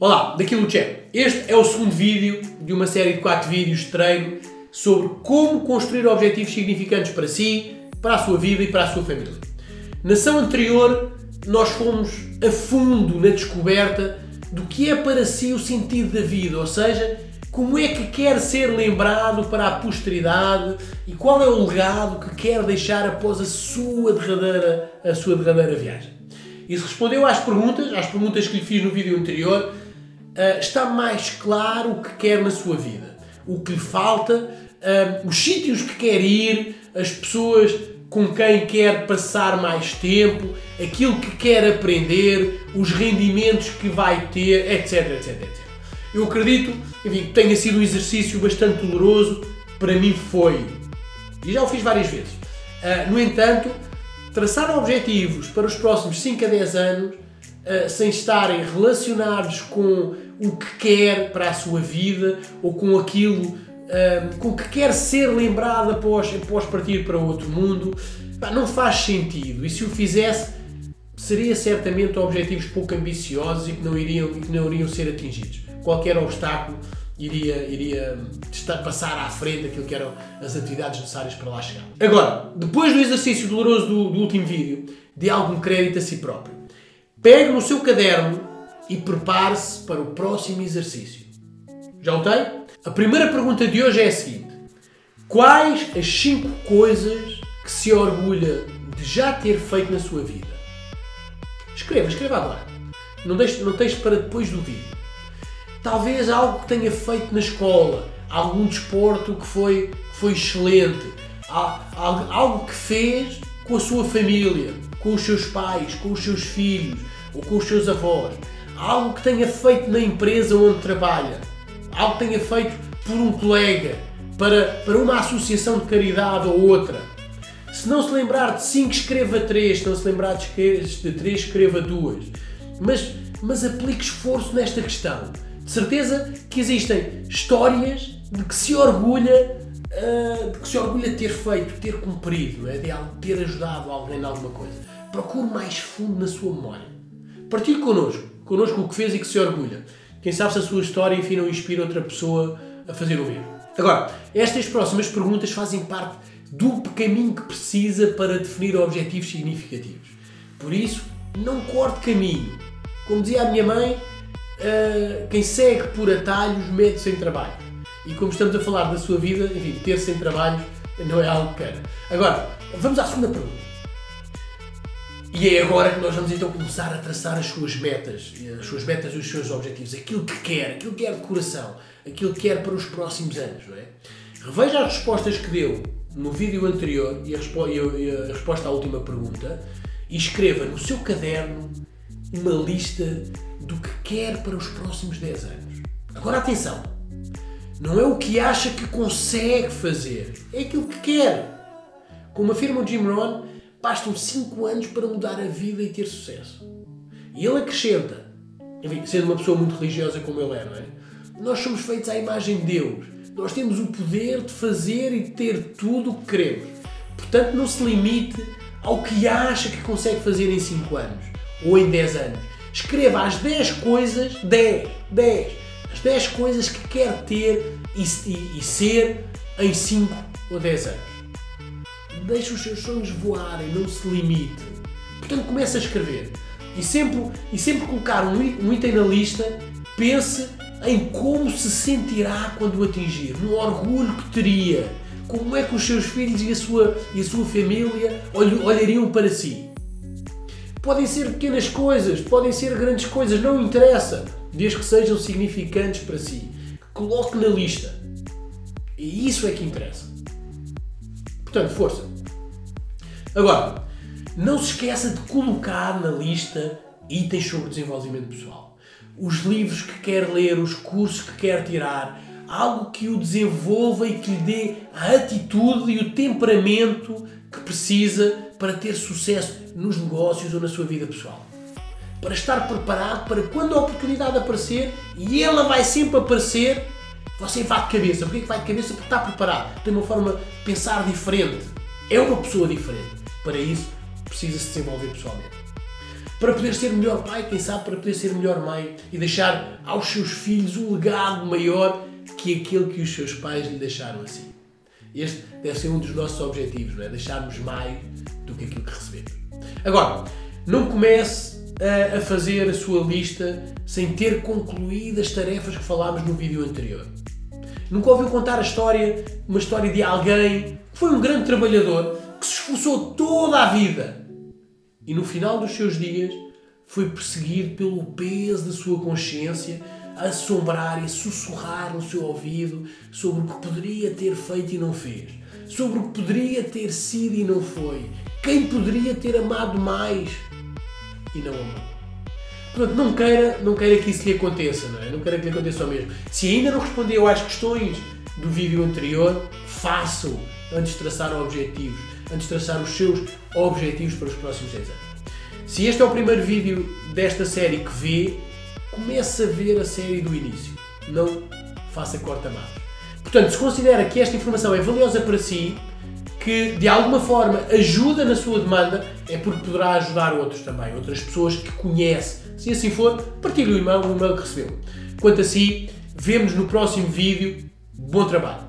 Olá, daqui é Luciano. Este é o segundo vídeo de uma série de 4 vídeos de treino sobre como construir objetivos significantes para si, para a sua vida e para a sua família. Na ação anterior, nós fomos a fundo na descoberta do que é para si o sentido da vida, ou seja, como é que quer ser lembrado para a posteridade e qual é o legado que quer deixar após a sua derradeira, a sua derradeira viagem. Isso respondeu às perguntas, às perguntas que lhe fiz no vídeo anterior, uh, está mais claro o que quer na sua vida, o que lhe falta, uh, os sítios que quer ir, as pessoas com quem quer passar mais tempo, aquilo que quer aprender, os rendimentos que vai ter, etc, etc, etc. Eu acredito enfim, que tenha sido um exercício bastante doloroso, para mim foi. E já o fiz várias vezes. Uh, no entanto, traçar objetivos para os próximos 5 a 10 anos, uh, sem estarem relacionados com o que quer para a sua vida ou com aquilo uh, com que quer ser lembrado após, após partir para outro mundo, não faz sentido. E se o fizesse, seria certamente objetivos pouco ambiciosos e que não iriam, que não iriam ser atingidos. Qualquer obstáculo iria, iria estar, passar à frente aquilo que eram as atividades necessárias para lá chegar. Agora, depois do exercício doloroso do, do último vídeo, dê algum crédito a si próprio. Pegue no seu caderno e prepare-se para o próximo exercício. Já o tem? A primeira pergunta de hoje é a seguinte: Quais as 5 coisas que se orgulha de já ter feito na sua vida? Escreva, escreva agora. Não deixe, não deixe para depois do vídeo. Talvez algo que tenha feito na escola, algum desporto que foi, que foi excelente, algo que fez com a sua família, com os seus pais, com os seus filhos ou com os seus avós algo que tenha feito na empresa onde trabalha, algo que tenha feito por um colega, para, para uma associação de caridade ou outra. Se não se lembrar de 5, escreva 3. Se não se lembrar de 3, escreva 2. Mas, mas aplique esforço nesta questão. De certeza que existem histórias de que se orgulha de que se orgulha de ter feito, ter cumprido, é? de ter ajudado alguém em alguma coisa. Procure mais fundo na sua memória. Partilhe connosco connosco o que fez e que se orgulha. Quem sabe se a sua história, enfim, não inspira outra pessoa a fazer o mesmo. Agora, estas próximas perguntas fazem parte do caminho que precisa para definir objetivos significativos. Por isso, não corte caminho. Como dizia a minha mãe, uh, quem segue por atalhos mete sem trabalho. E como estamos a falar da sua vida, enfim, ter sem trabalho não é algo que queira. Agora, vamos à segunda pergunta. E é agora que nós vamos então começar a traçar as suas metas, as suas metas e os seus objetivos, aquilo que quer, aquilo que quer de coração, aquilo que quer para os próximos anos, não é? Reveja as respostas que deu no vídeo anterior e a, e a resposta à última pergunta e escreva no seu caderno uma lista do que quer para os próximos 10 anos. Agora atenção, não é o que acha que consegue fazer, é aquilo que quer. Como afirma o Jim Rohn, bastam 5 anos para mudar a vida e ter sucesso. E ele acrescenta, enfim, sendo uma pessoa muito religiosa como ele é, é? Nós somos feitos à imagem de Deus. Nós temos o poder de fazer e de ter tudo o que queremos. Portanto, não se limite ao que acha que consegue fazer em 5 anos ou em 10 anos. Escreva as 10 coisas, 10, 10, as 10 coisas que quer ter e, e, e ser em 5 ou 10 anos. Deixe os seus sonhos voarem, não se limite. Portanto, comece a escrever. E sempre, e sempre colocar um, um item na lista, pense em como se sentirá quando o atingir, no orgulho que teria, como é que os seus filhos e a sua, e a sua família olhariam para si. Podem ser pequenas coisas, podem ser grandes coisas, não interessa, desde que sejam significantes para si. Coloque na lista. E isso é que interessa. Portanto, força. Agora, não se esqueça de colocar na lista itens sobre desenvolvimento pessoal. Os livros que quer ler, os cursos que quer tirar, algo que o desenvolva e que lhe dê a atitude e o temperamento que precisa para ter sucesso nos negócios ou na sua vida pessoal. Para estar preparado para quando a oportunidade aparecer, e ela vai sempre aparecer, você vai de cabeça. Porquê que vai de cabeça? Porque está preparado. Tem uma forma de pensar diferente. É uma pessoa diferente. Para isso, precisa se desenvolver pessoalmente. para poder ser melhor pai, quem sabe para poder ser melhor mãe e deixar aos seus filhos um legado maior que aquele que os seus pais lhe deixaram assim. Este deve ser um dos nossos objetivos, não é? Deixarmos mais do que aquilo que recebemos. Agora, não comece a, fazer a sua lista sem ter concluído as tarefas que falámos no vídeo anterior. Nunca ouviu contar a história, uma história de alguém que foi um grande trabalhador que se esforçou toda a vida e no final dos seus dias foi perseguido pelo peso da sua consciência a assombrar e a sussurrar no seu ouvido sobre o que poderia ter feito e não fez, sobre o que poderia ter sido e não foi, quem poderia ter amado mais e não amou. Portanto, não queira, não queira que isso lhe aconteça, não é? Não queira que lhe aconteça ao mesmo. Se ainda não respondeu às questões do vídeo anterior, faça-o antes de traçar objetivos, antes de traçar os seus objetivos para os próximos 10 anos. Se este é o primeiro vídeo desta série que vê, comece a ver a série do início. Não faça corta-matos. Portanto, se considera que esta informação é valiosa para si, que de alguma forma ajuda na sua demanda, é porque poderá ajudar outros também, outras pessoas que conhece. Se assim for, partilhe o e-mail, o e-mail que recebeu. Quanto a si, vemos no próximo vídeo. Bom trabalho!